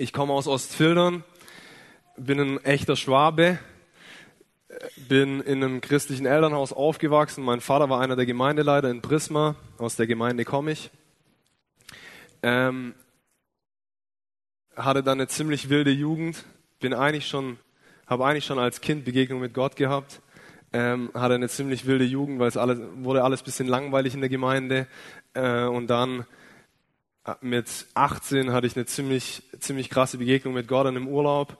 Ich komme aus Ostfildern, bin ein echter Schwabe, bin in einem christlichen Elternhaus aufgewachsen. Mein Vater war einer der Gemeindeleiter in Prisma, aus der Gemeinde komme ich. Ähm, hatte dann eine ziemlich wilde Jugend, bin eigentlich schon, habe eigentlich schon als Kind Begegnung mit Gott gehabt. Ähm, hatte eine ziemlich wilde Jugend, weil es alles, wurde alles ein bisschen langweilig in der Gemeinde. Äh, und dann mit 18 hatte ich eine ziemlich, ziemlich krasse Begegnung mit in einem Urlaub,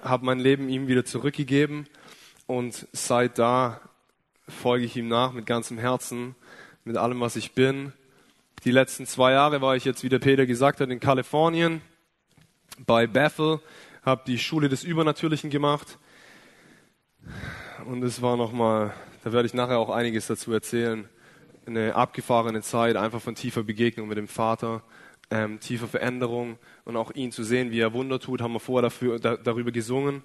habe mein Leben ihm wieder zurückgegeben und seit da folge ich ihm nach mit ganzem Herzen, mit allem, was ich bin. Die letzten zwei Jahre war ich jetzt, wie der Peter gesagt hat, in Kalifornien bei Bethel, habe die Schule des Übernatürlichen gemacht und es war nochmal, da werde ich nachher auch einiges dazu erzählen, eine abgefahrene Zeit, einfach von tiefer Begegnung mit dem Vater, ähm, tiefer Veränderung und auch ihn zu sehen, wie er Wunder tut, haben wir vorher dafür, da, darüber gesungen.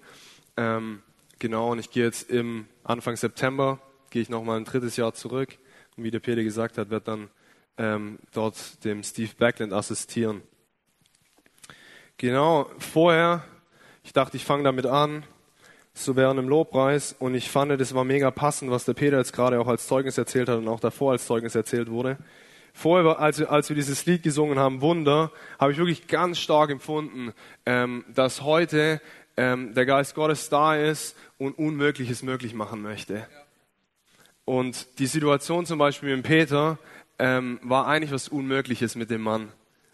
Ähm, genau, und ich gehe jetzt im Anfang September, gehe ich nochmal ein drittes Jahr zurück und wie der Peter gesagt hat, werde dann ähm, dort dem Steve Backland assistieren. Genau, vorher, ich dachte, ich fange damit an, so während dem Lobpreis und ich fand, das war mega passend, was der Peter jetzt gerade auch als Zeugnis erzählt hat und auch davor als Zeugnis erzählt wurde. Vorher, als wir, als wir dieses Lied gesungen haben, Wunder, habe ich wirklich ganz stark empfunden, ähm, dass heute ähm, der Geist Gottes da ist und Unmögliches möglich machen möchte. Und die Situation zum Beispiel mit Peter ähm, war eigentlich was Unmögliches mit dem Mann.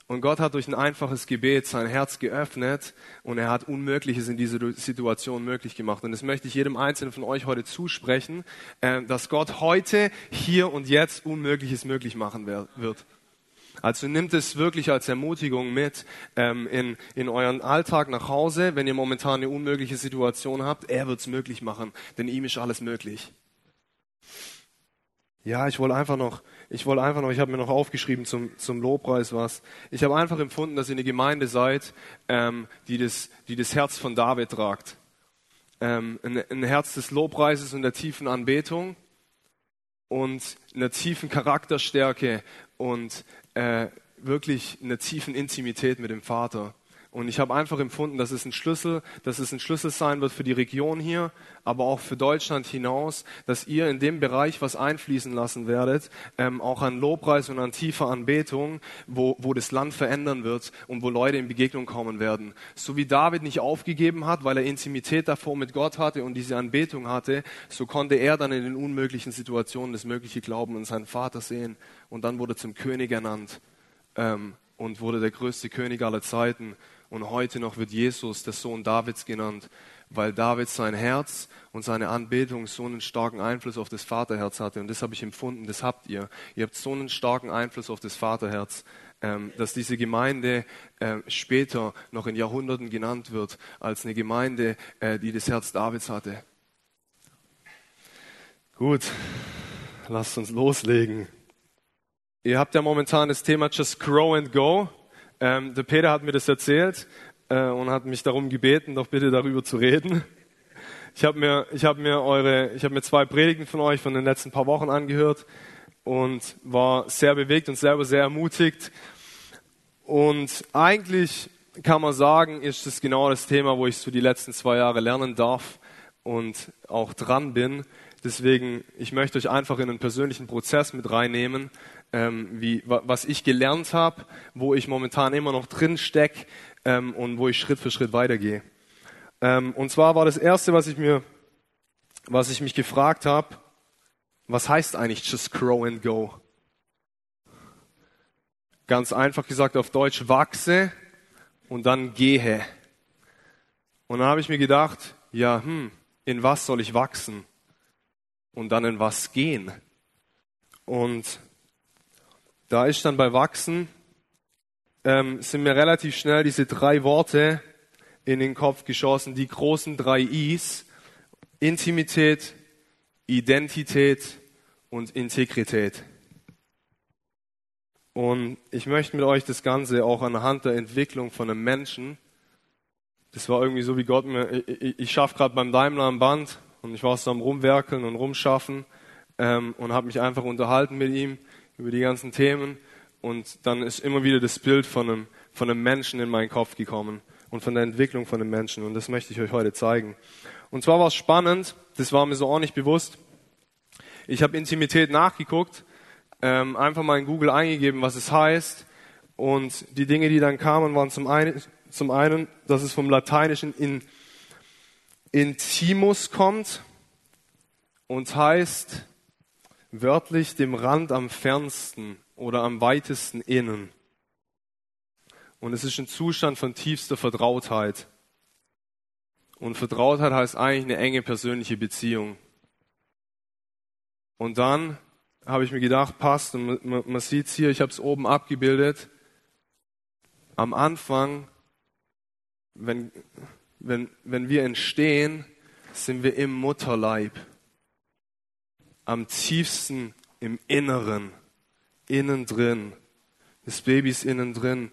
Und Gott hat durch ein einfaches Gebet sein Herz geöffnet und er hat Unmögliches in dieser Situation möglich gemacht. Und das möchte ich jedem Einzelnen von euch heute zusprechen, äh, dass Gott heute, hier und jetzt Unmögliches möglich machen wird. Also nimmt es wirklich als Ermutigung mit ähm, in, in euren Alltag nach Hause, wenn ihr momentan eine unmögliche Situation habt. Er wird es möglich machen, denn ihm ist alles möglich. Ja, ich wollte einfach noch, ich wollte einfach noch, ich habe mir noch aufgeschrieben zum, zum Lobpreis was. Ich habe einfach empfunden, dass ihr eine Gemeinde seid, ähm, die, das, die das Herz von David tragt. Ähm, ein, ein Herz des Lobpreises und der tiefen Anbetung und einer tiefen Charakterstärke und äh, wirklich einer tiefen Intimität mit dem Vater. Und ich habe einfach empfunden, dass es ein Schlüssel, dass es ein Schlüssel sein wird für die Region hier, aber auch für Deutschland hinaus, dass ihr in dem Bereich was einfließen lassen werdet, ähm, auch an Lobpreis und an tiefer Anbetung, wo, wo das Land verändern wird und wo Leute in Begegnung kommen werden. So wie David nicht aufgegeben hat, weil er Intimität davor mit Gott hatte und diese Anbetung hatte, so konnte er dann in den unmöglichen Situationen das mögliche Glauben und seinen Vater sehen. Und dann wurde zum König ernannt ähm, und wurde der größte König aller Zeiten und heute noch wird Jesus der Sohn Davids genannt, weil David sein Herz und seine Anbetung so einen starken Einfluss auf das Vaterherz hatte. Und das habe ich empfunden, das habt ihr. Ihr habt so einen starken Einfluss auf das Vaterherz, ähm, dass diese Gemeinde äh, später noch in Jahrhunderten genannt wird als eine Gemeinde, äh, die das Herz Davids hatte. Gut, lasst uns loslegen. Ihr habt ja momentan das Thema Just Grow and Go. Ähm, der Peter hat mir das erzählt äh, und hat mich darum gebeten, doch bitte darüber zu reden. Ich habe mir, ich mir eure, mir zwei Predigten von euch von den letzten paar Wochen angehört und war sehr bewegt und selber sehr ermutigt. Und eigentlich kann man sagen, ist das genau das Thema, wo ich so die letzten zwei Jahre lernen darf und auch dran bin. Deswegen, ich möchte euch einfach in einen persönlichen Prozess mit reinnehmen, ähm, wie, was ich gelernt habe, wo ich momentan immer noch drin stecke ähm, und wo ich Schritt für Schritt weitergehe. Ähm, und zwar war das erste, was ich mir, was ich mich gefragt habe, was heißt eigentlich just grow and go? Ganz einfach gesagt auf Deutsch, wachse und dann gehe. Und dann habe ich mir gedacht, ja, hm, in was soll ich wachsen? Und dann in was gehen? Und da ist dann bei Wachsen, ähm, sind mir relativ schnell diese drei Worte in den Kopf geschossen, die großen drei Is, Intimität, Identität und Integrität. Und ich möchte mit euch das Ganze auch anhand der Entwicklung von einem Menschen, das war irgendwie so wie Gott mir, ich, ich schaffe gerade beim Daimler am Band und ich war so am Rumwerkeln und Rumschaffen ähm, und habe mich einfach unterhalten mit ihm über die ganzen Themen und dann ist immer wieder das Bild von einem, von einem Menschen in meinen Kopf gekommen. und von der Entwicklung von den Menschen. Und das möchte ich euch heute zeigen. Und zwar war es spannend, das war mir so auch nicht bewusst. Ich habe Intimität nachgeguckt, ähm, einfach mal in Google eingegeben, was es heißt. Und die Dinge, die dann kamen, waren zum einen, zum einen dass es vom Lateinischen in, intimus kommt und heißt wörtlich dem Rand am fernsten oder am weitesten innen. Und es ist ein Zustand von tiefster Vertrautheit. Und Vertrautheit heißt eigentlich eine enge persönliche Beziehung. Und dann habe ich mir gedacht, passt, und man, sieht es hier, ich habe es oben abgebildet. Am Anfang, wenn, wenn, wenn wir entstehen, sind wir im Mutterleib. Am tiefsten im Inneren, innen drin. Das Baby ist innen drin.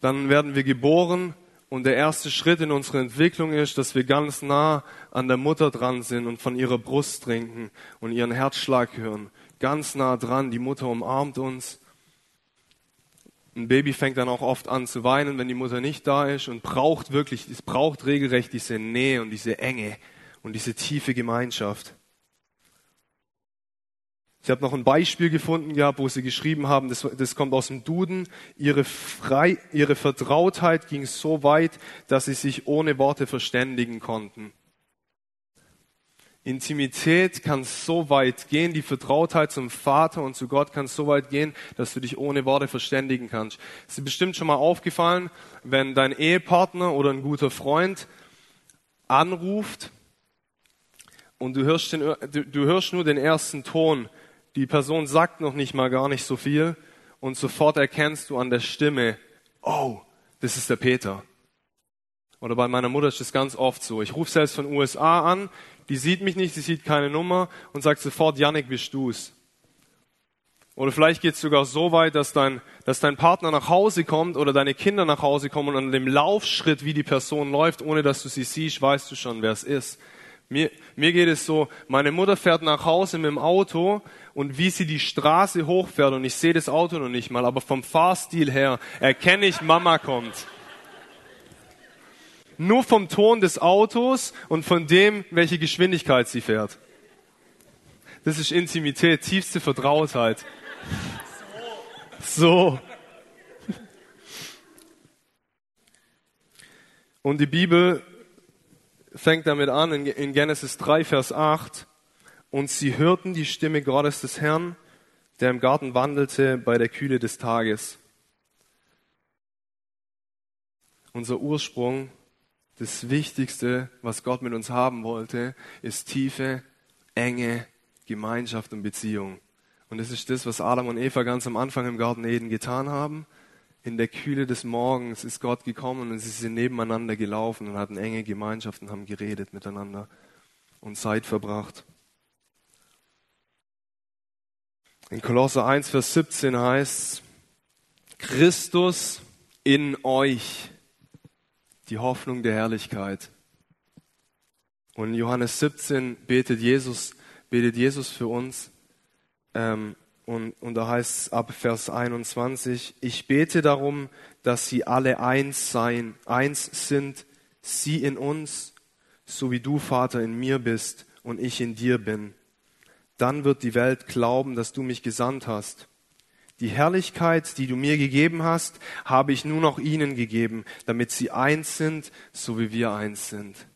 Dann werden wir geboren und der erste Schritt in unserer Entwicklung ist, dass wir ganz nah an der Mutter dran sind und von ihrer Brust trinken und ihren Herzschlag hören. Ganz nah dran, die Mutter umarmt uns. Ein Baby fängt dann auch oft an zu weinen, wenn die Mutter nicht da ist und braucht wirklich, es braucht regelrecht diese Nähe und diese Enge und diese tiefe Gemeinschaft. Ich habe noch ein Beispiel gefunden gehabt, wo sie geschrieben haben, das, das kommt aus dem Duden, ihre, Frei, ihre Vertrautheit ging so weit, dass sie sich ohne Worte verständigen konnten. Intimität kann so weit gehen, die Vertrautheit zum Vater und zu Gott kann so weit gehen, dass du dich ohne Worte verständigen kannst. Ist bestimmt schon mal aufgefallen, wenn dein Ehepartner oder ein guter Freund anruft und du hörst, den, du hörst nur den ersten Ton, die Person sagt noch nicht mal gar nicht so viel und sofort erkennst du an der Stimme, oh, das ist der Peter. Oder bei meiner Mutter ist das ganz oft so. Ich rufe selbst von USA an, die sieht mich nicht, sie sieht keine Nummer und sagt sofort, Yannick, bist du's? Oder vielleicht geht es sogar so weit, dass dein, dass dein Partner nach Hause kommt oder deine Kinder nach Hause kommen und an dem Laufschritt, wie die Person läuft, ohne dass du sie siehst, weißt du schon, wer es ist. Mir, mir geht es so, meine Mutter fährt nach Hause mit dem Auto und wie sie die Straße hochfährt und ich sehe das Auto noch nicht mal, aber vom Fahrstil her erkenne ich, Mama kommt. Nur vom Ton des Autos und von dem, welche Geschwindigkeit sie fährt. Das ist Intimität, tiefste Vertrautheit. So. Und die Bibel fängt damit an in Genesis 3, Vers 8. Und sie hörten die Stimme Gottes des Herrn, der im Garten wandelte bei der Kühle des Tages. Unser Ursprung, das Wichtigste, was Gott mit uns haben wollte, ist tiefe, enge Gemeinschaft und Beziehung. Und das ist das, was Adam und Eva ganz am Anfang im Garten Eden getan haben in der Kühle des Morgens ist Gott gekommen und sie sind nebeneinander gelaufen und hatten enge Gemeinschaften, haben geredet miteinander und Zeit verbracht. In Kolosser 1, Vers 17 heißt Christus in euch, die Hoffnung der Herrlichkeit. Und in Johannes 17 betet Jesus, betet Jesus für uns. Ähm, und, und da heißt es ab Vers 21, ich bete darum, dass sie alle eins sein, eins sind, sie in uns, so wie du, Vater, in mir bist und ich in dir bin. Dann wird die Welt glauben, dass du mich gesandt hast. Die Herrlichkeit, die du mir gegeben hast, habe ich nur noch ihnen gegeben, damit sie eins sind, so wie wir eins sind.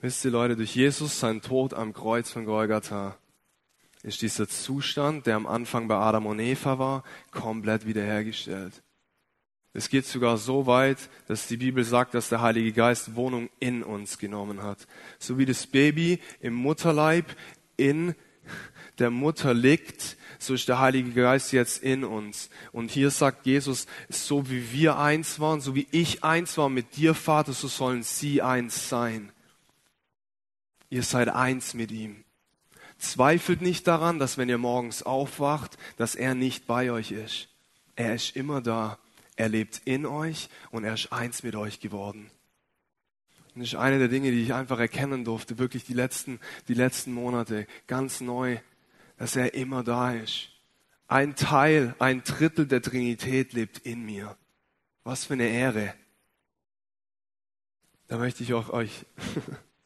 Wisst ihr Leute, durch Jesus sein Tod am Kreuz von Golgatha ist dieser Zustand, der am Anfang bei Adam und Eva war, komplett wiederhergestellt. Es geht sogar so weit, dass die Bibel sagt, dass der Heilige Geist Wohnung in uns genommen hat. So wie das Baby im Mutterleib in der Mutter liegt, so ist der Heilige Geist jetzt in uns. Und hier sagt Jesus, so wie wir eins waren, so wie ich eins war mit dir, Vater, so sollen sie eins sein. Ihr seid eins mit ihm. Zweifelt nicht daran, dass wenn ihr morgens aufwacht, dass er nicht bei euch ist. Er ist immer da. Er lebt in euch und er ist eins mit euch geworden. Und das ist eine der Dinge, die ich einfach erkennen durfte, wirklich die letzten, die letzten Monate, ganz neu, dass er immer da ist. Ein Teil, ein Drittel der Trinität lebt in mir. Was für eine Ehre. Da möchte ich auch euch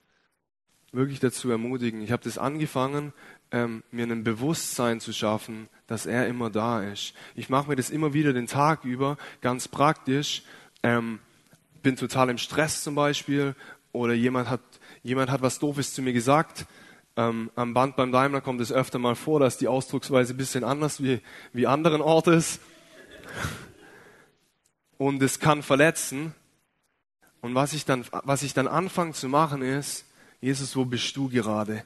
wirklich dazu ermutigen. Ich habe das angefangen, ähm, mir ein Bewusstsein zu schaffen, dass er immer da ist. Ich mache mir das immer wieder den Tag über, ganz praktisch. Ähm, bin total im Stress zum Beispiel oder jemand hat, jemand hat was Doofes zu mir gesagt. Ähm, am Band beim Daimler kommt es öfter mal vor, dass die Ausdrucksweise ein bisschen anders wie, wie anderen Orten ist. Und es kann verletzen. Und was ich dann, was ich dann anfange zu machen ist, Jesus, wo bist du gerade?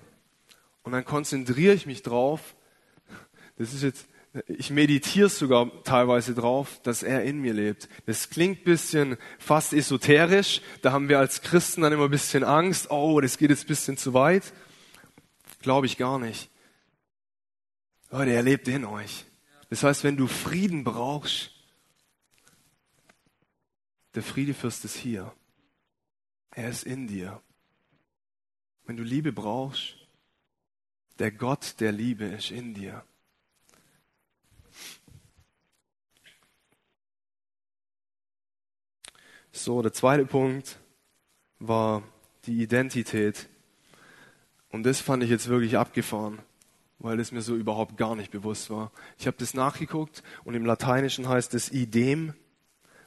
Und dann konzentriere ich mich drauf. Das ist jetzt, ich meditiere sogar teilweise drauf, dass er in mir lebt. Das klingt bisschen fast esoterisch. Da haben wir als Christen dann immer ein bisschen Angst. Oh, das geht jetzt ein bisschen zu weit. Glaube ich gar nicht. Leute, er lebt in euch. Das heißt, wenn du Frieden brauchst, der Friedefürst ist hier. Er ist in dir. Wenn du Liebe brauchst, der Gott der Liebe ist in dir. So, der zweite Punkt war die Identität. Und das fand ich jetzt wirklich abgefahren, weil es mir so überhaupt gar nicht bewusst war. Ich habe das nachgeguckt und im Lateinischen heißt es idem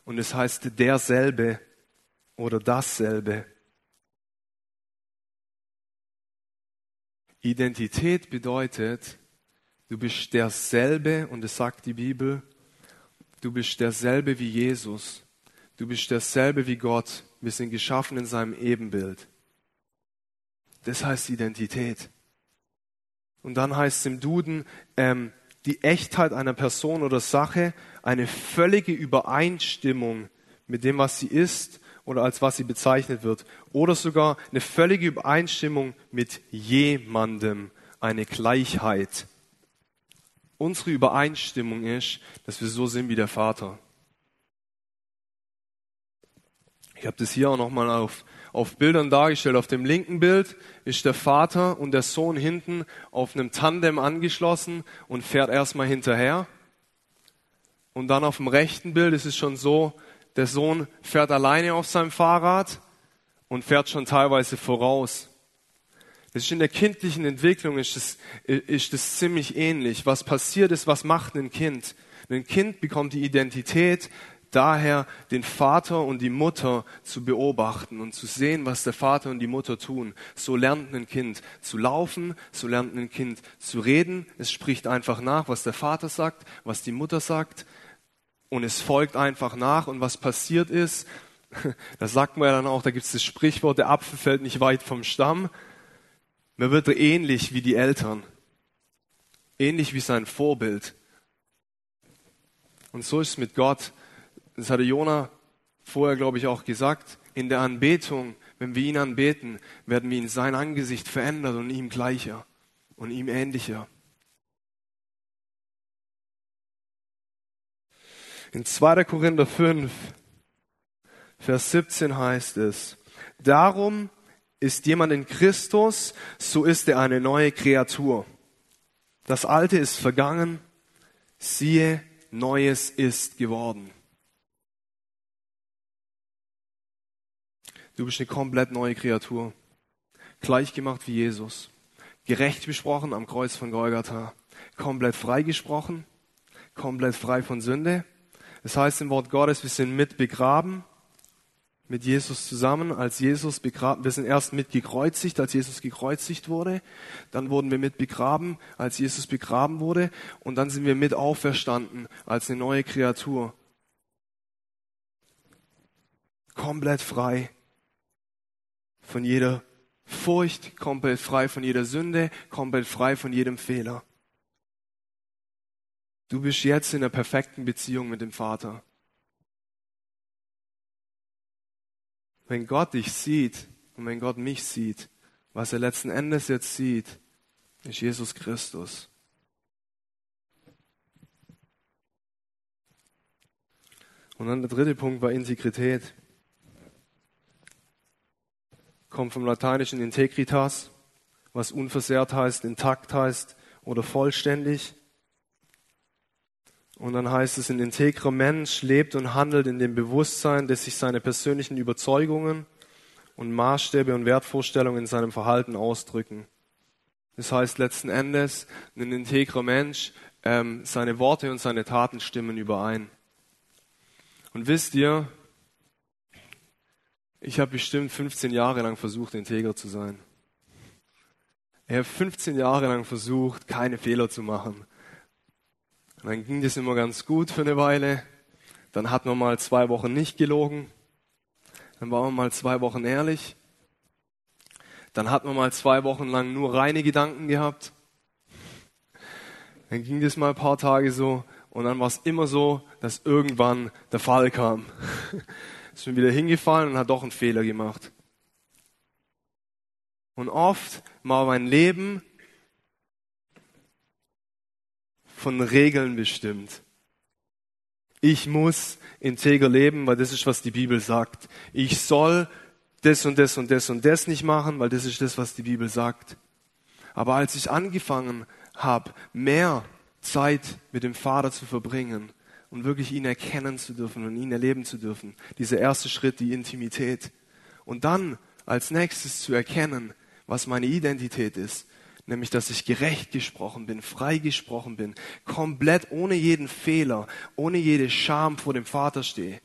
und es heißt derselbe oder dasselbe. Identität bedeutet, du bist derselbe, und es sagt die Bibel, du bist derselbe wie Jesus. Du bist derselbe wie Gott. Wir sind geschaffen in seinem Ebenbild. Das heißt Identität. Und dann heißt es im Duden, ähm, die Echtheit einer Person oder Sache, eine völlige Übereinstimmung mit dem, was sie ist oder als was sie bezeichnet wird. Oder sogar eine völlige Übereinstimmung mit jemandem, eine Gleichheit. Unsere Übereinstimmung ist, dass wir so sind wie der Vater. Ich habe das hier auch nochmal auf, auf Bildern dargestellt. Auf dem linken Bild ist der Vater und der Sohn hinten auf einem Tandem angeschlossen und fährt erstmal hinterher. Und dann auf dem rechten Bild ist es schon so, der Sohn fährt alleine auf seinem Fahrrad und fährt schon teilweise voraus. Das ist in der kindlichen Entwicklung ist das, ist das ziemlich ähnlich. Was passiert ist, was macht ein Kind? Ein Kind bekommt die Identität daher, den Vater und die Mutter zu beobachten und zu sehen, was der Vater und die Mutter tun. So lernt ein Kind zu laufen, so lernt ein Kind zu reden. Es spricht einfach nach, was der Vater sagt, was die Mutter sagt und es folgt einfach nach und was passiert ist, das sagt man ja dann auch, da gibt es das Sprichwort, der Apfel fällt nicht weit vom Stamm. Man wird ähnlich wie die Eltern, ähnlich wie sein Vorbild. Und so ist es mit Gott. Das hatte Jona vorher, glaube ich, auch gesagt. In der Anbetung, wenn wir ihn anbeten, werden wir in sein Angesicht verändert und ihm gleicher und ihm ähnlicher. In 2. Korinther 5, Vers 17 heißt es, darum ist jemand in Christus, so ist er eine neue Kreatur. Das Alte ist vergangen, siehe, Neues ist geworden. Du bist eine komplett neue Kreatur, gleichgemacht wie Jesus, gerecht besprochen am Kreuz von Golgatha, komplett freigesprochen, komplett frei von Sünde das heißt im Wort Gottes, wir sind mit begraben, mit Jesus zusammen, als Jesus begraben, wir sind erst mit gekreuzigt, als Jesus gekreuzigt wurde, dann wurden wir mit begraben, als Jesus begraben wurde, und dann sind wir mit auferstanden als eine neue Kreatur. Komplett frei von jeder Furcht, komplett frei von jeder Sünde, komplett frei von jedem Fehler. Du bist jetzt in einer perfekten Beziehung mit dem Vater. Wenn Gott dich sieht und wenn Gott mich sieht, was er letzten Endes jetzt sieht, ist Jesus Christus. Und dann der dritte Punkt war Integrität. Kommt vom lateinischen Integritas, was unversehrt heißt, intakt heißt oder vollständig. Und dann heißt es, ein integrer Mensch lebt und handelt in dem Bewusstsein, dass sich seine persönlichen Überzeugungen und Maßstäbe und Wertvorstellungen in seinem Verhalten ausdrücken. Das heißt letzten Endes, ein integrer Mensch, ähm, seine Worte und seine Taten stimmen überein. Und wisst ihr, ich habe bestimmt 15 Jahre lang versucht, integer zu sein. Ich habe 15 Jahre lang versucht, keine Fehler zu machen. Und dann ging das immer ganz gut für eine Weile. Dann hat man mal zwei Wochen nicht gelogen. Dann war man mal zwei Wochen ehrlich. Dann hat man mal zwei Wochen lang nur reine Gedanken gehabt. Dann ging das mal ein paar Tage so. Und dann war es immer so, dass irgendwann der Fall kam. Ist mir wieder hingefallen und hat doch einen Fehler gemacht. Und oft war mein Leben von Regeln bestimmt. Ich muss integer leben, weil das ist, was die Bibel sagt. Ich soll das und das und das und das nicht machen, weil das ist das, was die Bibel sagt. Aber als ich angefangen habe, mehr Zeit mit dem Vater zu verbringen und wirklich ihn erkennen zu dürfen und ihn erleben zu dürfen, dieser erste Schritt, die Intimität. Und dann als nächstes zu erkennen, was meine Identität ist, nämlich dass ich gerecht gesprochen bin, frei gesprochen bin, komplett ohne jeden Fehler, ohne jede Scham vor dem Vater stehe,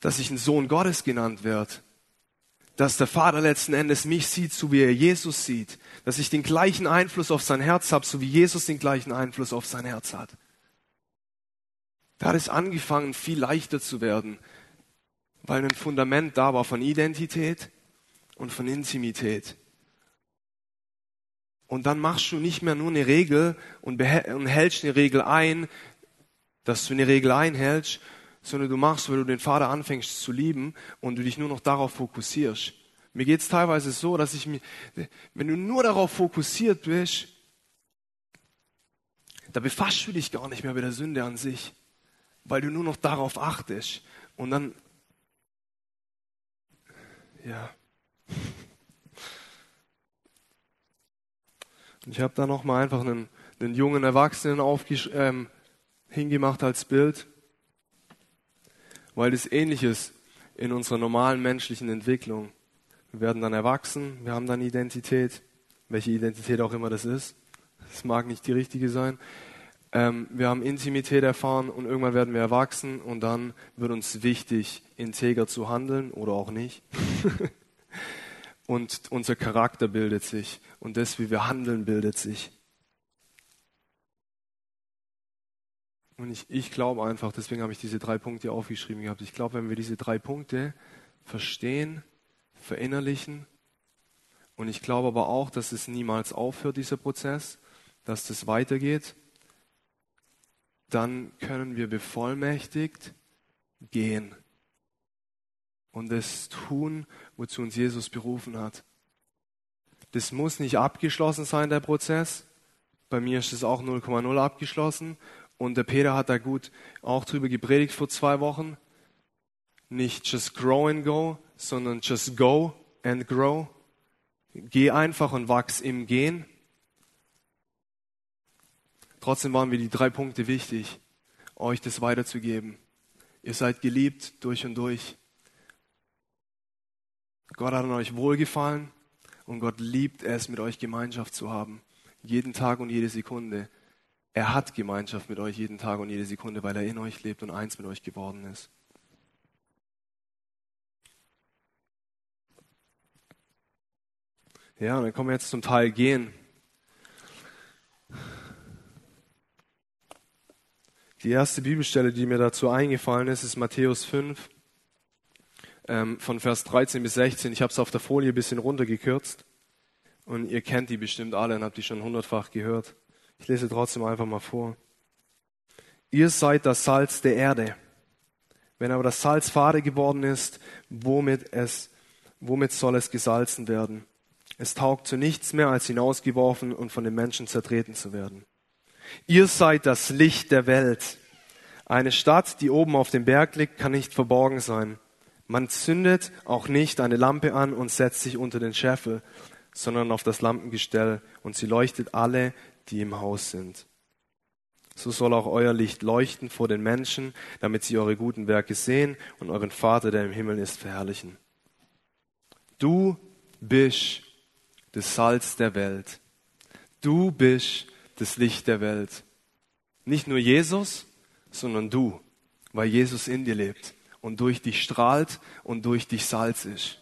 dass ich ein Sohn Gottes genannt werde, dass der Vater letzten Endes mich sieht, so wie er Jesus sieht, dass ich den gleichen Einfluss auf sein Herz habe, so wie Jesus den gleichen Einfluss auf sein Herz hat. Da hat es angefangen, viel leichter zu werden, weil ein Fundament da war von Identität, und von Intimität. Und dann machst du nicht mehr nur eine Regel und, und hältst eine Regel ein, dass du eine Regel einhältst, sondern du machst, weil du den Vater anfängst zu lieben und du dich nur noch darauf fokussierst. Mir geht's teilweise so, dass ich mich, wenn du nur darauf fokussiert bist, da befasst du dich gar nicht mehr mit der Sünde an sich, weil du nur noch darauf achtest. Und dann, ja, ich habe da nochmal einfach einen, einen, jungen Erwachsenen ähm, hingemacht als Bild, weil das ähnlich ist in unserer normalen menschlichen Entwicklung. Wir werden dann erwachsen, wir haben dann Identität, welche Identität auch immer das ist. Es mag nicht die richtige sein. Ähm, wir haben Intimität erfahren und irgendwann werden wir erwachsen und dann wird uns wichtig, integer zu handeln oder auch nicht. und unser Charakter bildet sich und das, wie wir handeln, bildet sich. Und ich, ich glaube einfach, deswegen habe ich diese drei Punkte aufgeschrieben gehabt. Ich glaube, wenn wir diese drei Punkte verstehen, verinnerlichen, und ich glaube aber auch, dass es niemals aufhört, dieser Prozess, dass das weitergeht, dann können wir bevollmächtigt gehen und das tun, wozu uns Jesus berufen hat. Das muss nicht abgeschlossen sein, der Prozess. Bei mir ist es auch 0,0 abgeschlossen. Und der Peter hat da gut auch drüber gepredigt vor zwei Wochen. Nicht just grow and go, sondern just go and grow. Geh einfach und wachs im Gehen. Trotzdem waren mir die drei Punkte wichtig, euch das weiterzugeben. Ihr seid geliebt durch und durch. Gott hat an euch wohlgefallen und Gott liebt es, mit euch Gemeinschaft zu haben. Jeden Tag und jede Sekunde. Er hat Gemeinschaft mit euch jeden Tag und jede Sekunde, weil er in euch lebt und eins mit euch geworden ist. Ja, und dann kommen wir jetzt zum Teil gehen. Die erste Bibelstelle, die mir dazu eingefallen ist, ist Matthäus 5, ähm, von Vers 13 bis 16. Ich habe es auf der Folie ein bisschen runtergekürzt. Und ihr kennt die bestimmt alle und habt die schon hundertfach gehört. Ich lese trotzdem einfach mal vor. Ihr seid das Salz der Erde. Wenn aber das Salz fade geworden ist, womit, es, womit soll es gesalzen werden? Es taugt zu nichts mehr, als hinausgeworfen und von den Menschen zertreten zu werden. Ihr seid das Licht der Welt. Eine Stadt, die oben auf dem Berg liegt, kann nicht verborgen sein. Man zündet auch nicht eine Lampe an und setzt sich unter den Scheffel, sondern auf das Lampengestell und sie leuchtet alle, die im Haus sind. so soll auch euer Licht leuchten vor den Menschen, damit sie eure guten Werke sehen und euren Vater, der im Himmel ist, verherrlichen. Du bist das Salz der Welt. Du bist das Licht der Welt. Nicht nur Jesus, sondern du, weil Jesus in dir lebt und durch dich strahlt und durch dich Salz ist.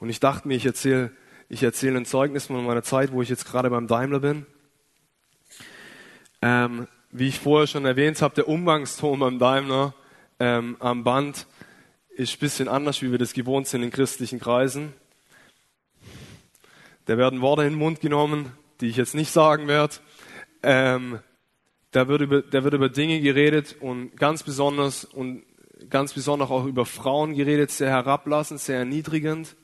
Und ich dachte mir, ich erzähle ich erzähle ein Zeugnis von meiner Zeit, wo ich jetzt gerade beim Daimler bin. Ähm, wie ich vorher schon erwähnt habe, der Umgangston beim Daimler ähm, am Band ist ein bisschen anders, wie wir das gewohnt sind in christlichen Kreisen. Da werden Worte in den Mund genommen, die ich jetzt nicht sagen werde. Ähm, da, wird über, da wird über Dinge geredet und ganz besonders und ganz besonders auch über Frauen geredet, sehr herablassend, sehr erniedrigend.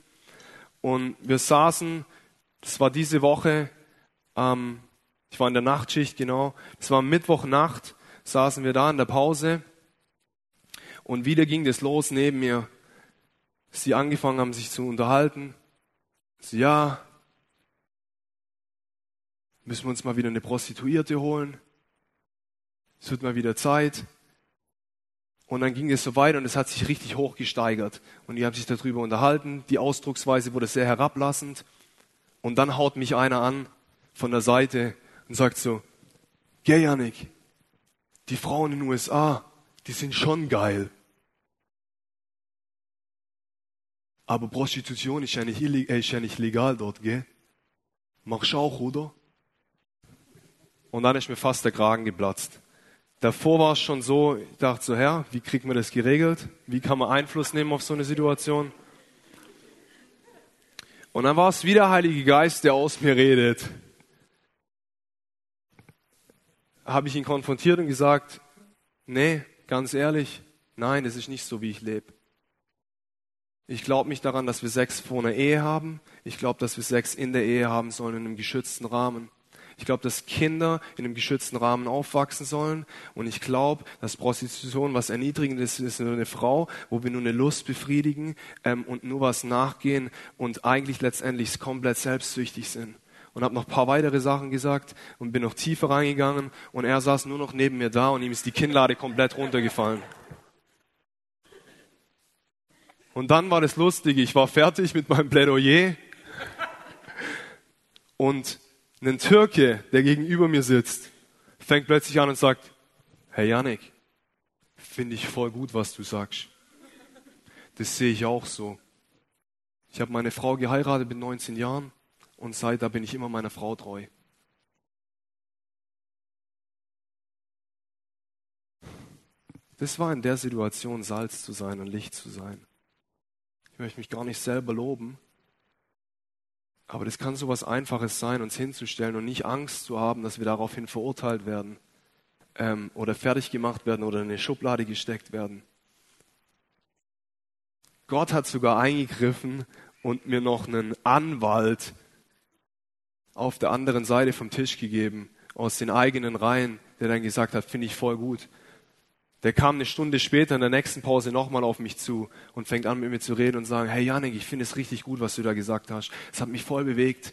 Und wir saßen, das war diese Woche, ähm, ich war in der Nachtschicht, genau, das war Mittwochnacht, saßen wir da in der Pause und wieder ging das los neben mir. Sie angefangen haben, sich zu unterhalten. Sie, ja, müssen wir uns mal wieder eine Prostituierte holen. Es wird mal wieder Zeit. Und dann ging es so weiter und es hat sich richtig hochgesteigert. Und die haben sich darüber unterhalten. Die Ausdrucksweise wurde sehr herablassend. Und dann haut mich einer an von der Seite und sagt so, geh Janik, die Frauen in den USA, die sind schon geil. Aber Prostitution ist ja nicht, äh, ist ja nicht legal dort, gell? Machst auch, oder? Und dann ist mir fast der Kragen geplatzt. Davor war es schon so, ich dachte so, Herr, wie kriegt man das geregelt? Wie kann man Einfluss nehmen auf so eine Situation? Und dann war es wie der Heilige Geist, der aus mir redet. Habe ich ihn konfrontiert und gesagt, nee, ganz ehrlich, nein, es ist nicht so, wie ich lebe. Ich glaube nicht daran, dass wir Sex vor einer Ehe haben. Ich glaube, dass wir Sex in der Ehe haben sollen, in einem geschützten Rahmen. Ich glaube, dass Kinder in einem geschützten Rahmen aufwachsen sollen. Und ich glaube, dass Prostitution was Erniedrigendes ist, nur eine Frau, wo wir nur eine Lust befriedigen ähm, und nur was nachgehen und eigentlich letztendlich komplett selbstsüchtig sind. Und habe noch ein paar weitere Sachen gesagt und bin noch tiefer reingegangen. Und er saß nur noch neben mir da und ihm ist die Kinnlade komplett runtergefallen. Und dann war das Lustige, ich war fertig mit meinem Plädoyer und ein Türke, der gegenüber mir sitzt, fängt plötzlich an und sagt, Herr Janik, finde ich voll gut, was du sagst. Das sehe ich auch so. Ich habe meine Frau geheiratet mit 19 Jahren und seit da bin ich immer meiner Frau treu. Das war in der Situation, Salz zu sein und Licht zu sein. Ich möchte mich gar nicht selber loben, aber das kann so was Einfaches sein, uns hinzustellen und nicht Angst zu haben, dass wir daraufhin verurteilt werden ähm, oder fertig gemacht werden oder in eine Schublade gesteckt werden. Gott hat sogar eingegriffen und mir noch einen Anwalt auf der anderen Seite vom Tisch gegeben, aus den eigenen Reihen, der dann gesagt hat, finde ich voll gut. Der kam eine Stunde später in der nächsten Pause nochmal auf mich zu und fängt an mit mir zu reden und sagen, hey Janik, ich finde es richtig gut, was du da gesagt hast. Es hat mich voll bewegt.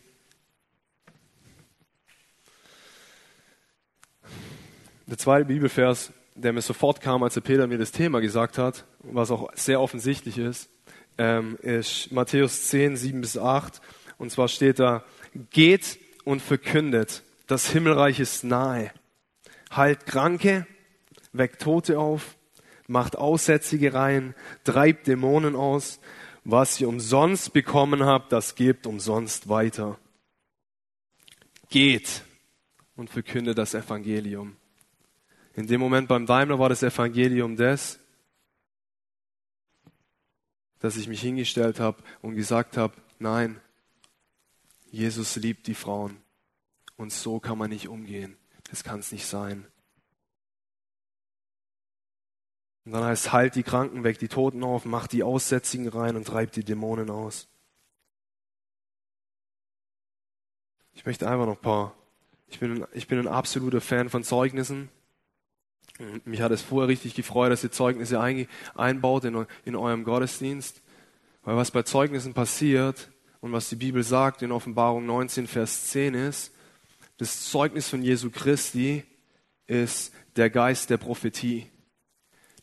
Der zweite Bibelvers, der mir sofort kam, als der Peter mir das Thema gesagt hat, was auch sehr offensichtlich ist, ähm, ist Matthäus 10, 7 bis 8. Und zwar steht da, geht und verkündet, das Himmelreich ist nahe. Heilt Kranke, weckt Tote auf, macht Aussätzige rein, treibt Dämonen aus. Was ihr umsonst bekommen habt, das gebt umsonst weiter. Geht und verkündet das Evangelium. In dem Moment beim Daimler war das Evangelium das, dass ich mich hingestellt habe und gesagt habe, nein, Jesus liebt die Frauen. Und so kann man nicht umgehen. Das kann es nicht sein. Und dann heißt, halt die Kranken weg, die Toten auf, macht die Aussätzigen rein und treibt die Dämonen aus. Ich möchte einfach noch ein paar. Ich bin, ich bin ein absoluter Fan von Zeugnissen. Mich hat es vorher richtig gefreut, dass ihr Zeugnisse einbaut in, in eurem Gottesdienst. Weil was bei Zeugnissen passiert und was die Bibel sagt in Offenbarung 19, Vers 10 ist, das Zeugnis von Jesu Christi ist der Geist der Prophetie.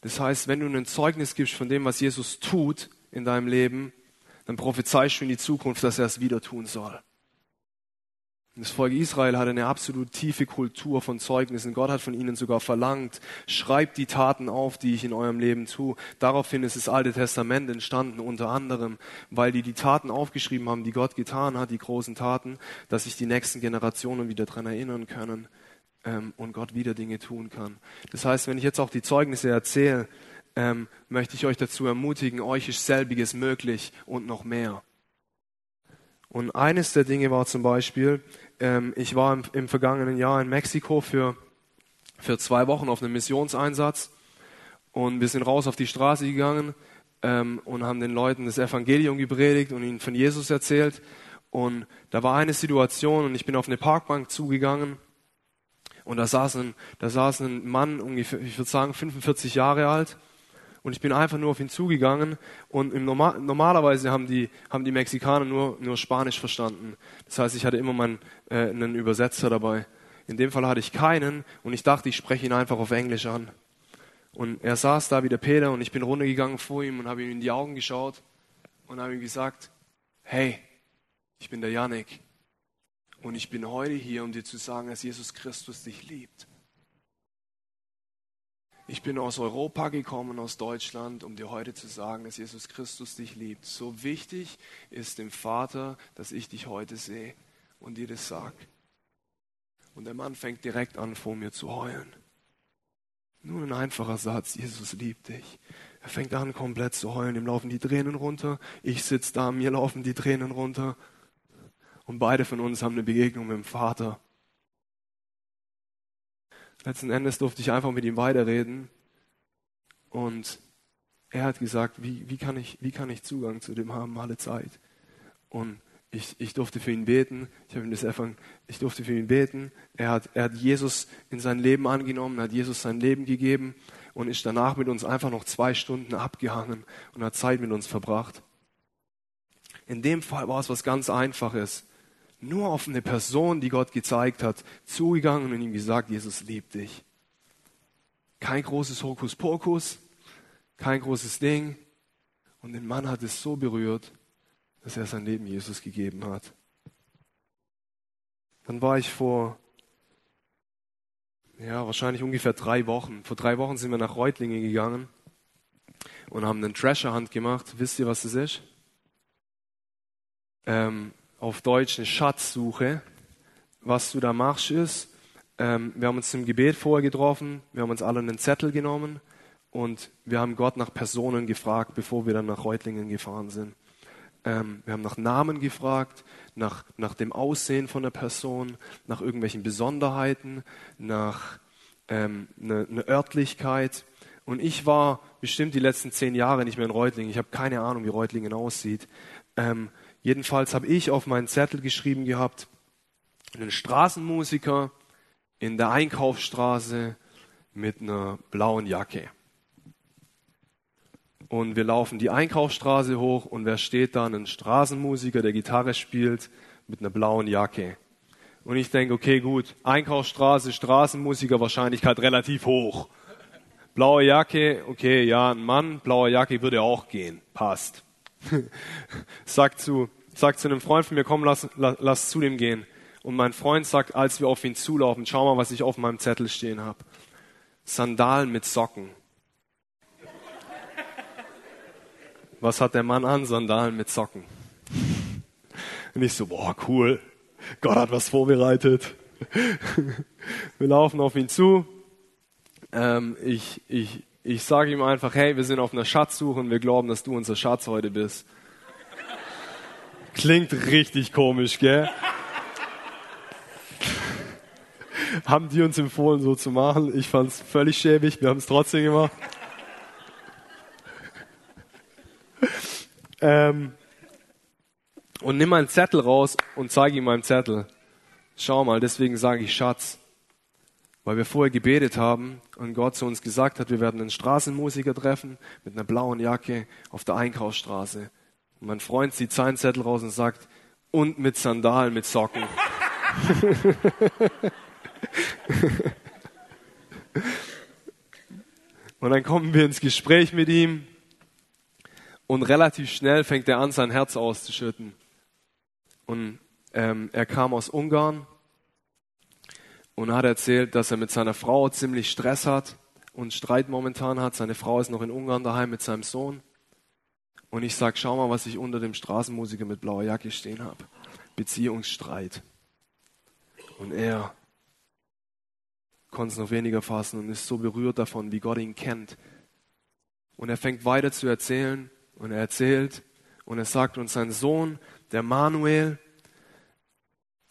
Das heißt, wenn du ein Zeugnis gibst von dem, was Jesus tut in deinem Leben, dann prophezeist du in die Zukunft, dass er es wieder tun soll. Das Volk Israel hatte eine absolut tiefe Kultur von Zeugnissen. Gott hat von ihnen sogar verlangt, schreibt die Taten auf, die ich in eurem Leben tue. Daraufhin ist das Alte Testament entstanden, unter anderem, weil die die Taten aufgeschrieben haben, die Gott getan hat, die großen Taten, dass sich die nächsten Generationen wieder daran erinnern können ähm, und Gott wieder Dinge tun kann. Das heißt, wenn ich jetzt auch die Zeugnisse erzähle, ähm, möchte ich euch dazu ermutigen, euch ist selbiges möglich und noch mehr. Und eines der Dinge war zum Beispiel, ähm, ich war im, im, vergangenen Jahr in Mexiko für, für zwei Wochen auf einem Missionseinsatz und wir sind raus auf die Straße gegangen ähm, und haben den Leuten das Evangelium gepredigt und ihnen von Jesus erzählt. Und da war eine Situation und ich bin auf eine Parkbank zugegangen und da saß ein, da saß ein Mann, ungefähr, ich würde sagen 45 Jahre alt, und ich bin einfach nur auf ihn zugegangen und im Normal, normalerweise haben die, haben die Mexikaner nur, nur Spanisch verstanden. Das heißt, ich hatte immer meinen, äh, einen Übersetzer dabei. In dem Fall hatte ich keinen und ich dachte, ich spreche ihn einfach auf Englisch an. Und er saß da wie der Peter und ich bin runtergegangen vor ihm und habe ihm in die Augen geschaut und habe ihm gesagt, hey, ich bin der Janik und ich bin heute hier, um dir zu sagen, dass Jesus Christus dich liebt. Ich bin aus Europa gekommen, aus Deutschland, um dir heute zu sagen, dass Jesus Christus dich liebt. So wichtig ist dem Vater, dass ich dich heute sehe und dir das sag. Und der Mann fängt direkt an, vor mir zu heulen. Nur ein einfacher Satz, Jesus liebt dich. Er fängt an, komplett zu heulen. Ihm laufen die Tränen runter. Ich sitze da, mir laufen die Tränen runter. Und beide von uns haben eine Begegnung mit dem Vater. Letzten Endes durfte ich einfach mit ihm weiterreden. Und er hat gesagt, wie, wie, kann, ich, wie kann ich Zugang zu dem haben alle Zeit? Und ich, ich durfte für ihn beten. Ich habe ihm das Evangelium, ich durfte für ihn beten. Er hat, er hat Jesus in sein Leben angenommen, hat Jesus sein Leben gegeben und ist danach mit uns einfach noch zwei Stunden abgehangen und hat Zeit mit uns verbracht. In dem Fall war es was ganz Einfaches nur auf eine Person, die Gott gezeigt hat, zugegangen und ihm gesagt, Jesus liebt dich. Kein großes Hokuspokus, kein großes Ding. Und den Mann hat es so berührt, dass er sein Leben Jesus gegeben hat. Dann war ich vor, ja, wahrscheinlich ungefähr drei Wochen. Vor drei Wochen sind wir nach Reutlingen gegangen und haben einen Treasure Hunt gemacht. Wisst ihr, was das ist? Ähm, auf Deutsch eine Schatzsuche. Was du da machst ist, ähm, wir haben uns im Gebet vorher getroffen, wir haben uns alle einen Zettel genommen und wir haben Gott nach Personen gefragt, bevor wir dann nach Reutlingen gefahren sind. Ähm, wir haben nach Namen gefragt, nach, nach dem Aussehen von der Person, nach irgendwelchen Besonderheiten, nach ähm, eine, eine Örtlichkeit. Und ich war bestimmt die letzten zehn Jahre nicht mehr in Reutlingen. Ich habe keine Ahnung, wie Reutlingen aussieht. Ähm, Jedenfalls habe ich auf meinen Zettel geschrieben gehabt, einen Straßenmusiker in der Einkaufsstraße mit einer blauen Jacke. Und wir laufen die Einkaufsstraße hoch und wer steht da? Ein Straßenmusiker, der Gitarre spielt mit einer blauen Jacke. Und ich denke, okay, gut, Einkaufsstraße, Straßenmusiker, Wahrscheinlichkeit relativ hoch. Blaue Jacke, okay, ja, ein Mann, blaue Jacke würde auch gehen, passt. sagt, zu, sagt zu einem Freund von mir, komm, lass, lass, lass zu dem gehen. Und mein Freund sagt, als wir auf ihn zulaufen, schau mal, was ich auf meinem Zettel stehen habe. Sandalen mit Socken. Was hat der Mann an? Sandalen mit Socken. Und ich so, boah, cool. Gott hat was vorbereitet. Wir laufen auf ihn zu. Ähm, ich, ich, ich sage ihm einfach, hey, wir sind auf einer Schatzsuche und wir glauben, dass du unser Schatz heute bist. Klingt richtig komisch, gell? haben die uns empfohlen, so zu machen. Ich fand es völlig schäbig, wir haben es trotzdem gemacht. ähm, und nimm meinen Zettel raus und zeige ihm meinen Zettel. Schau mal, deswegen sage ich Schatz weil wir vorher gebetet haben und Gott zu uns gesagt hat, wir werden einen Straßenmusiker treffen mit einer blauen Jacke auf der Einkaufsstraße. Und mein Freund zieht seinen Zettel raus und sagt, und mit Sandalen, mit Socken. Und dann kommen wir ins Gespräch mit ihm und relativ schnell fängt er an, sein Herz auszuschütten. Und ähm, er kam aus Ungarn und hat erzählt, dass er mit seiner Frau ziemlich Stress hat und Streit momentan hat. Seine Frau ist noch in Ungarn daheim mit seinem Sohn. Und ich sage, schau mal, was ich unter dem Straßenmusiker mit blauer Jacke stehen habe. Beziehungsstreit. Und er konnte es noch weniger fassen und ist so berührt davon, wie Gott ihn kennt. Und er fängt weiter zu erzählen und er erzählt und er sagt uns, sein Sohn, der Manuel,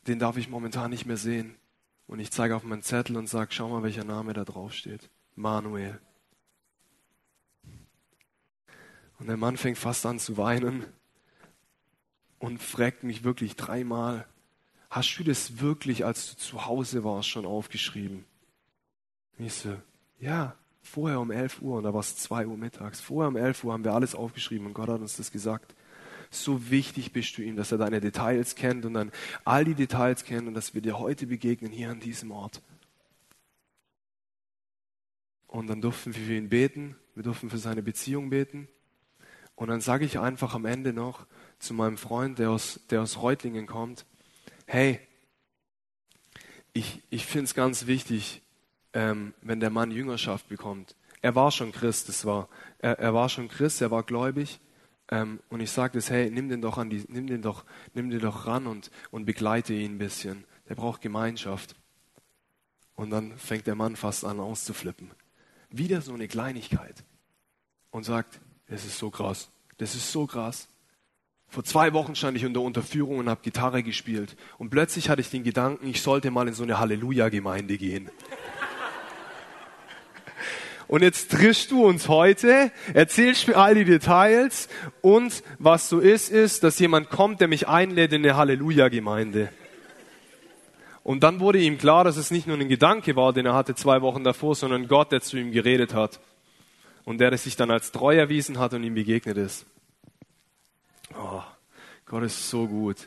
den darf ich momentan nicht mehr sehen. Und ich zeige auf meinen Zettel und sage, schau mal, welcher Name da drauf steht. Manuel. Und der Mann fängt fast an zu weinen und fragt mich wirklich dreimal, hast du das wirklich, als du zu Hause warst, schon aufgeschrieben? Ich so, ja, vorher um 11 Uhr und da war es 2 Uhr mittags. Vorher um 11 Uhr haben wir alles aufgeschrieben und Gott hat uns das gesagt. So wichtig bist du ihm, dass er deine Details kennt und dann all die Details kennt und dass wir dir heute begegnen hier an diesem Ort. Und dann durften wir für ihn beten, wir durften für seine Beziehung beten. Und dann sage ich einfach am Ende noch zu meinem Freund, der aus, der aus Reutlingen kommt, hey, ich, ich finde es ganz wichtig, ähm, wenn der Mann Jüngerschaft bekommt. Er war schon Christ, das war, er, er war schon Christ, er war gläubig. Ähm, und ich sage das, hey, nimm den doch an die, nimm den doch, nimm den doch ran und, und begleite ihn ein bisschen. Der braucht Gemeinschaft. Und dann fängt der Mann fast an auszuflippen. Wieder so eine Kleinigkeit. Und sagt, das ist so krass. Das ist so krass. Vor zwei Wochen stand ich unter Unterführung und habe Gitarre gespielt. Und plötzlich hatte ich den Gedanken, ich sollte mal in so eine Halleluja-Gemeinde gehen. Und jetzt triffst du uns heute, erzählst mir all die Details und was so ist, ist, dass jemand kommt, der mich einlädt in eine Halleluja-Gemeinde. Und dann wurde ihm klar, dass es nicht nur ein Gedanke war, den er hatte zwei Wochen davor, sondern Gott, der zu ihm geredet hat. Und der, der sich dann als treu erwiesen hat und ihm begegnet ist. Oh, Gott ist so gut.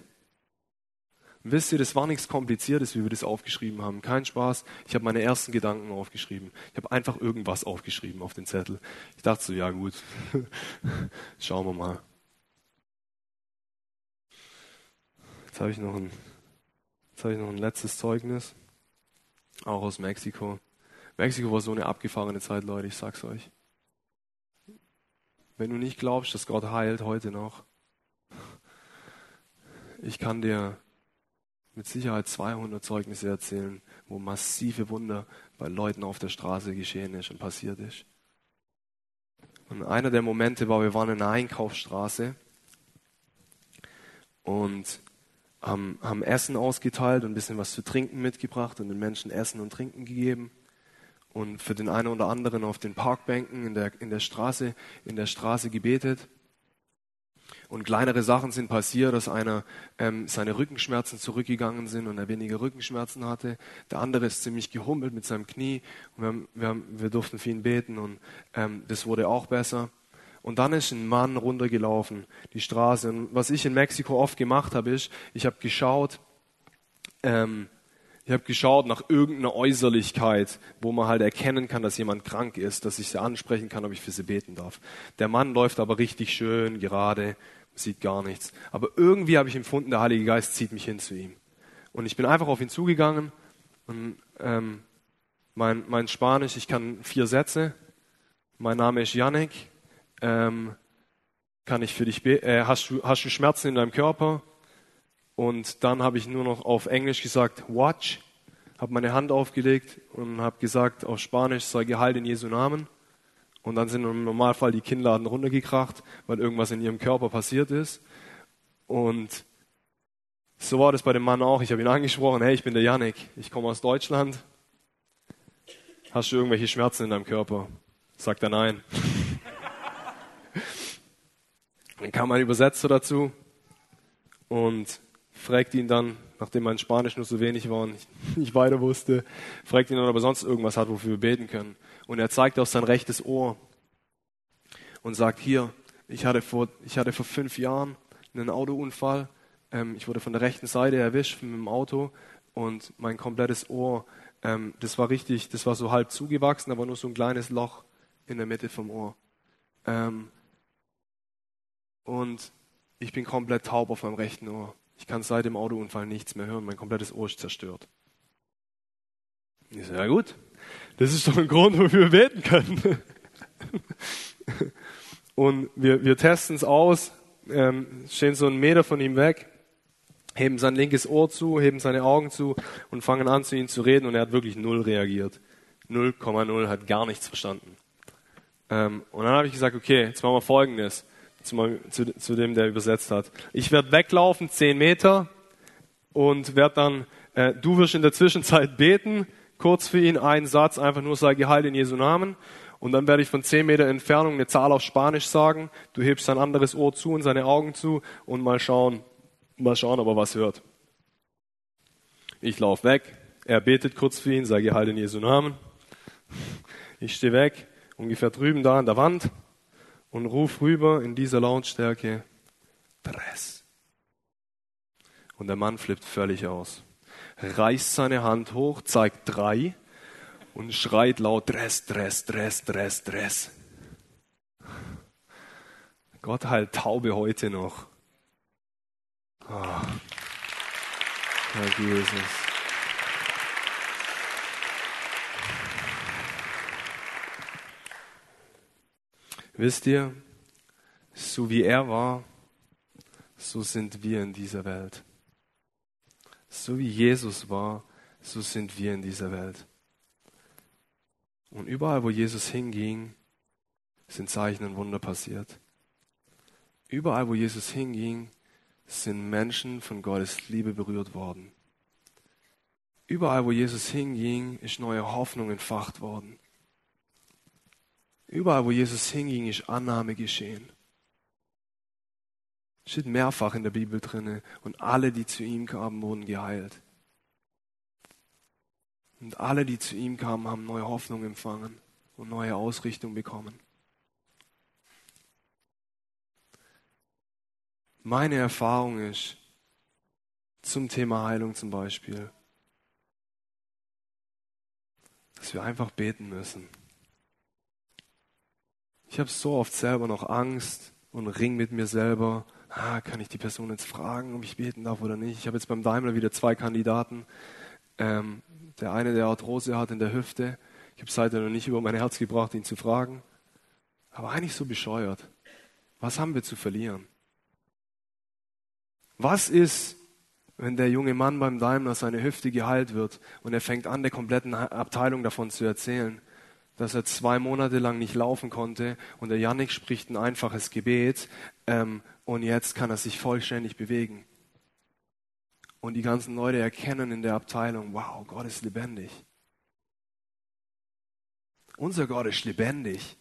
Wisst ihr, das war nichts Kompliziertes, wie wir das aufgeschrieben haben. Kein Spaß. Ich habe meine ersten Gedanken aufgeschrieben. Ich habe einfach irgendwas aufgeschrieben auf den Zettel. Ich dachte so, ja gut, schauen wir mal. Jetzt habe ich noch ein, jetzt habe ich noch ein letztes Zeugnis, auch aus Mexiko. Mexiko war so eine abgefahrene Zeit, Leute, ich sag's euch. Wenn du nicht glaubst, dass Gott heilt heute noch, ich kann dir mit Sicherheit 200 Zeugnisse erzählen, wo massive Wunder bei Leuten auf der Straße geschehen ist und passiert ist. Und einer der Momente war, wir waren in einer Einkaufsstraße und haben, haben Essen ausgeteilt und ein bisschen was zu trinken mitgebracht und den Menschen Essen und Trinken gegeben. Und für den einen oder anderen auf den Parkbänken in der, in der Straße, in der Straße gebetet. Und kleinere Sachen sind passiert, dass einer ähm, seine Rückenschmerzen zurückgegangen sind und er weniger Rückenschmerzen hatte. Der andere ist ziemlich gehumpelt mit seinem Knie und wir, haben, wir, haben, wir durften für ihn beten und ähm, das wurde auch besser. Und dann ist ein Mann runtergelaufen, die Straße. Und was ich in Mexiko oft gemacht habe, ist, ich habe geschaut, ähm, ich habe geschaut nach irgendeiner Äußerlichkeit, wo man halt erkennen kann, dass jemand krank ist, dass ich sie ansprechen kann, ob ich für sie beten darf. Der Mann läuft aber richtig schön, gerade, sieht gar nichts. Aber irgendwie habe ich empfunden, der Heilige Geist zieht mich hin zu ihm. Und ich bin einfach auf ihn zugegangen und ähm, mein, mein Spanisch, ich kann vier Sätze. Mein Name ist Janek. Ähm, kann ich für dich beten? Äh, hast, du, hast du Schmerzen in deinem Körper? Und dann habe ich nur noch auf Englisch gesagt, watch, habe meine Hand aufgelegt und habe gesagt auf Spanisch, sei geheilt in Jesu Namen. Und dann sind im Normalfall die Kinnladen runtergekracht, weil irgendwas in ihrem Körper passiert ist. Und so war das bei dem Mann auch. Ich habe ihn angesprochen, hey, ich bin der Janik, ich komme aus Deutschland. Hast du irgendwelche Schmerzen in deinem Körper? Sagt er nein. Dann kam ein Übersetzer dazu und fragt ihn dann, nachdem mein Spanisch nur so wenig war und ich nicht weiter wusste, fragt ihn dann, ob er sonst irgendwas hat, wofür wir beten können. Und er zeigt auf sein rechtes Ohr und sagt, hier, ich hatte vor, ich hatte vor fünf Jahren einen Autounfall. Ähm, ich wurde von der rechten Seite erwischt mit dem Auto und mein komplettes Ohr ähm, das war richtig, das war so halb zugewachsen, aber nur so ein kleines Loch in der Mitte vom Ohr. Ähm, und ich bin komplett taub auf meinem rechten Ohr. Ich kann seit dem Autounfall nichts mehr hören. Mein komplettes Ohr ist zerstört. Ich so, ja gut, das ist doch ein Grund, wofür wir beten können. Und wir, wir testen es aus, ähm, stehen so einen Meter von ihm weg, heben sein linkes Ohr zu, heben seine Augen zu und fangen an, zu ihm zu reden. Und er hat wirklich null reagiert. 0,0, hat gar nichts verstanden. Ähm, und dann habe ich gesagt, okay, jetzt machen wir Folgendes zu, zu, zu dem, der übersetzt hat. Ich werde weglaufen, 10 Meter, und werde dann, äh, du wirst in der Zwischenzeit beten, kurz für ihn einen Satz, einfach nur sei geheilt in Jesu Namen. Und dann werde ich von 10 Meter Entfernung eine Zahl auf Spanisch sagen. Du hebst sein anderes Ohr zu und seine Augen zu und mal schauen, mal schauen, ob er was hört. Ich laufe weg. Er betet kurz für ihn, sei geheilt in Jesu Namen. Ich stehe weg, ungefähr drüben da an der Wand und ruf rüber in dieser Lautstärke, Dress. Und der Mann flippt völlig aus, reißt seine Hand hoch, zeigt drei und schreit laut, Dress, Dress, Dress, Dress, Dress. Gott heilt Taube heute noch. Oh. Herr Jesus. Wisst ihr, so wie er war, so sind wir in dieser Welt. So wie Jesus war, so sind wir in dieser Welt. Und überall, wo Jesus hinging, sind Zeichen und Wunder passiert. Überall, wo Jesus hinging, sind Menschen von Gottes Liebe berührt worden. Überall, wo Jesus hinging, ist neue Hoffnung entfacht worden. Überall, wo Jesus hinging, ist Annahme geschehen. Steht mehrfach in der Bibel drinne. Und alle, die zu ihm kamen, wurden geheilt. Und alle, die zu ihm kamen, haben neue Hoffnung empfangen und neue Ausrichtung bekommen. Meine Erfahrung ist zum Thema Heilung zum Beispiel, dass wir einfach beten müssen. Ich habe so oft selber noch Angst und ring mit mir selber. Ah, kann ich die Person jetzt fragen, ob ich beten darf oder nicht? Ich habe jetzt beim Daimler wieder zwei Kandidaten. Ähm, der eine, der Arthrose hat in der Hüfte. Ich habe seitdem noch nicht über mein Herz gebracht, ihn zu fragen. Aber eigentlich so bescheuert. Was haben wir zu verlieren? Was ist, wenn der junge Mann beim Daimler seine Hüfte geheilt wird und er fängt an, der kompletten Abteilung davon zu erzählen? Dass er zwei Monate lang nicht laufen konnte und der Yannick spricht ein einfaches Gebet ähm, und jetzt kann er sich vollständig bewegen. Und die ganzen Leute erkennen in der Abteilung, wow, Gott ist lebendig. Unser Gott ist lebendig.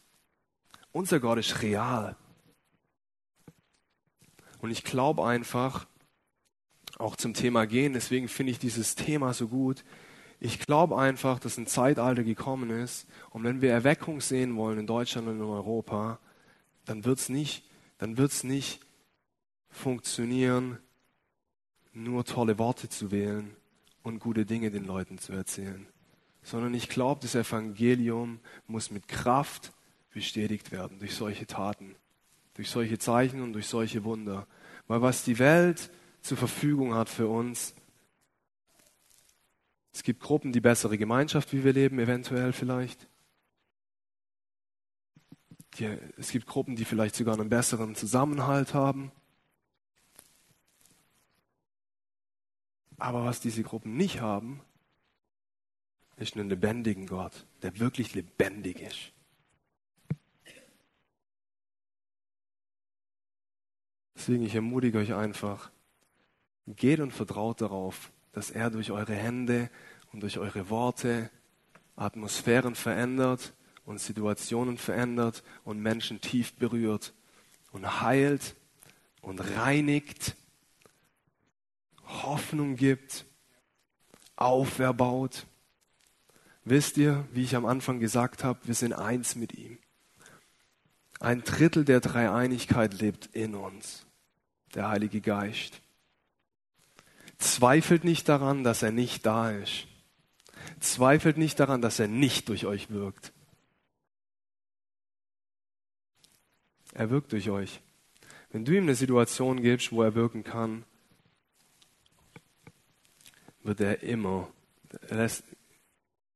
Unser Gott ist real. Und ich glaube einfach, auch zum Thema Gehen, deswegen finde ich dieses Thema so gut, ich glaube einfach, dass ein Zeitalter gekommen ist und wenn wir Erweckung sehen wollen in Deutschland und in Europa, dann wird es nicht, nicht funktionieren, nur tolle Worte zu wählen und gute Dinge den Leuten zu erzählen, sondern ich glaube, das Evangelium muss mit Kraft bestätigt werden durch solche Taten, durch solche Zeichen und durch solche Wunder. Weil was die Welt zur Verfügung hat für uns, es gibt Gruppen, die bessere Gemeinschaft, wie wir leben, eventuell vielleicht. Die, es gibt Gruppen, die vielleicht sogar einen besseren Zusammenhalt haben. Aber was diese Gruppen nicht haben, ist einen lebendigen Gott, der wirklich lebendig ist. Deswegen, ich ermutige euch einfach, geht und vertraut darauf, dass er durch eure Hände und durch eure Worte Atmosphären verändert und Situationen verändert und Menschen tief berührt und heilt und reinigt, Hoffnung gibt, Aufwehr baut. Wisst ihr, wie ich am Anfang gesagt habe, wir sind eins mit ihm. Ein Drittel der Dreieinigkeit lebt in uns, der Heilige Geist. Zweifelt nicht daran, dass er nicht da ist. zweifelt nicht daran, dass er nicht durch euch wirkt. Er wirkt durch euch. Wenn du ihm eine Situation gibst, wo er wirken kann, wird er immer, er lässt,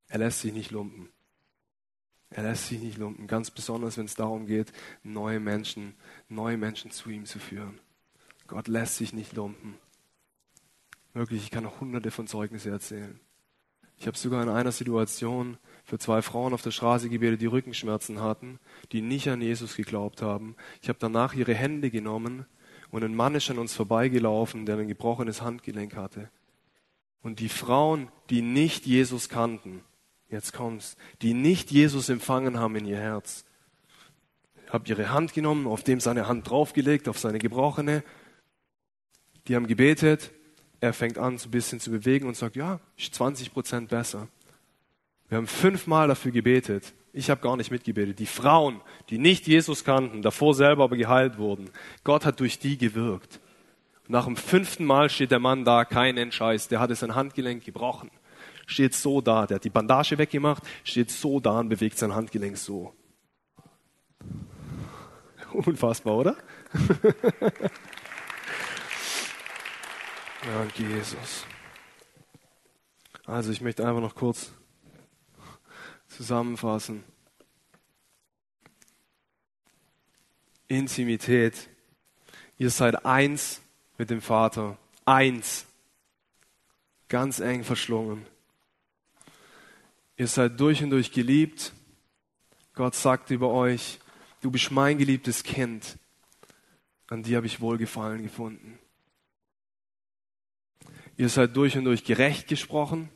er lässt sich nicht lumpen. Er lässt sich nicht lumpen, ganz besonders wenn es darum geht, neue Menschen, neue Menschen zu ihm zu führen. Gott lässt sich nicht lumpen. Wirklich, ich kann noch hunderte von Zeugnissen erzählen. Ich habe sogar in einer Situation für zwei Frauen auf der Straße gebetet, die Rückenschmerzen hatten, die nicht an Jesus geglaubt haben. Ich habe danach ihre Hände genommen und ein Mann ist an uns vorbeigelaufen, der ein gebrochenes Handgelenk hatte. Und die Frauen, die nicht Jesus kannten, jetzt kommt's, die nicht Jesus empfangen haben in ihr Herz, habe ihre Hand genommen, auf dem seine Hand draufgelegt, auf seine gebrochene. Die haben gebetet er fängt an, so ein bisschen zu bewegen und sagt, ja, ist 20 Prozent besser. Wir haben fünfmal dafür gebetet. Ich habe gar nicht mitgebetet. Die Frauen, die nicht Jesus kannten, davor selber aber geheilt wurden, Gott hat durch die gewirkt. nach dem fünften Mal steht der Mann da, kein Scheiß, der hatte sein Handgelenk gebrochen. Steht so da, der hat die Bandage weggemacht, steht so da und bewegt sein Handgelenk so. Unfassbar, oder? Danke, Jesus. Also ich möchte einfach noch kurz zusammenfassen. Intimität. Ihr seid eins mit dem Vater. Eins. Ganz eng verschlungen. Ihr seid durch und durch geliebt. Gott sagt über euch, du bist mein geliebtes Kind. An dir habe ich Wohlgefallen gefunden. Ihr seid durch und durch gerecht gesprochen.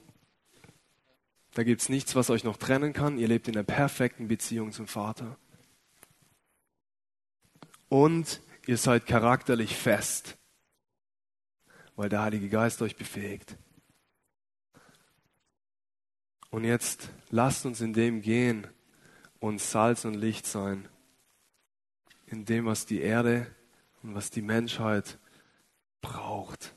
Da gibt es nichts, was euch noch trennen kann. Ihr lebt in einer perfekten Beziehung zum Vater. Und ihr seid charakterlich fest, weil der Heilige Geist euch befähigt. Und jetzt lasst uns in dem gehen und Salz und Licht sein. In dem, was die Erde und was die Menschheit braucht.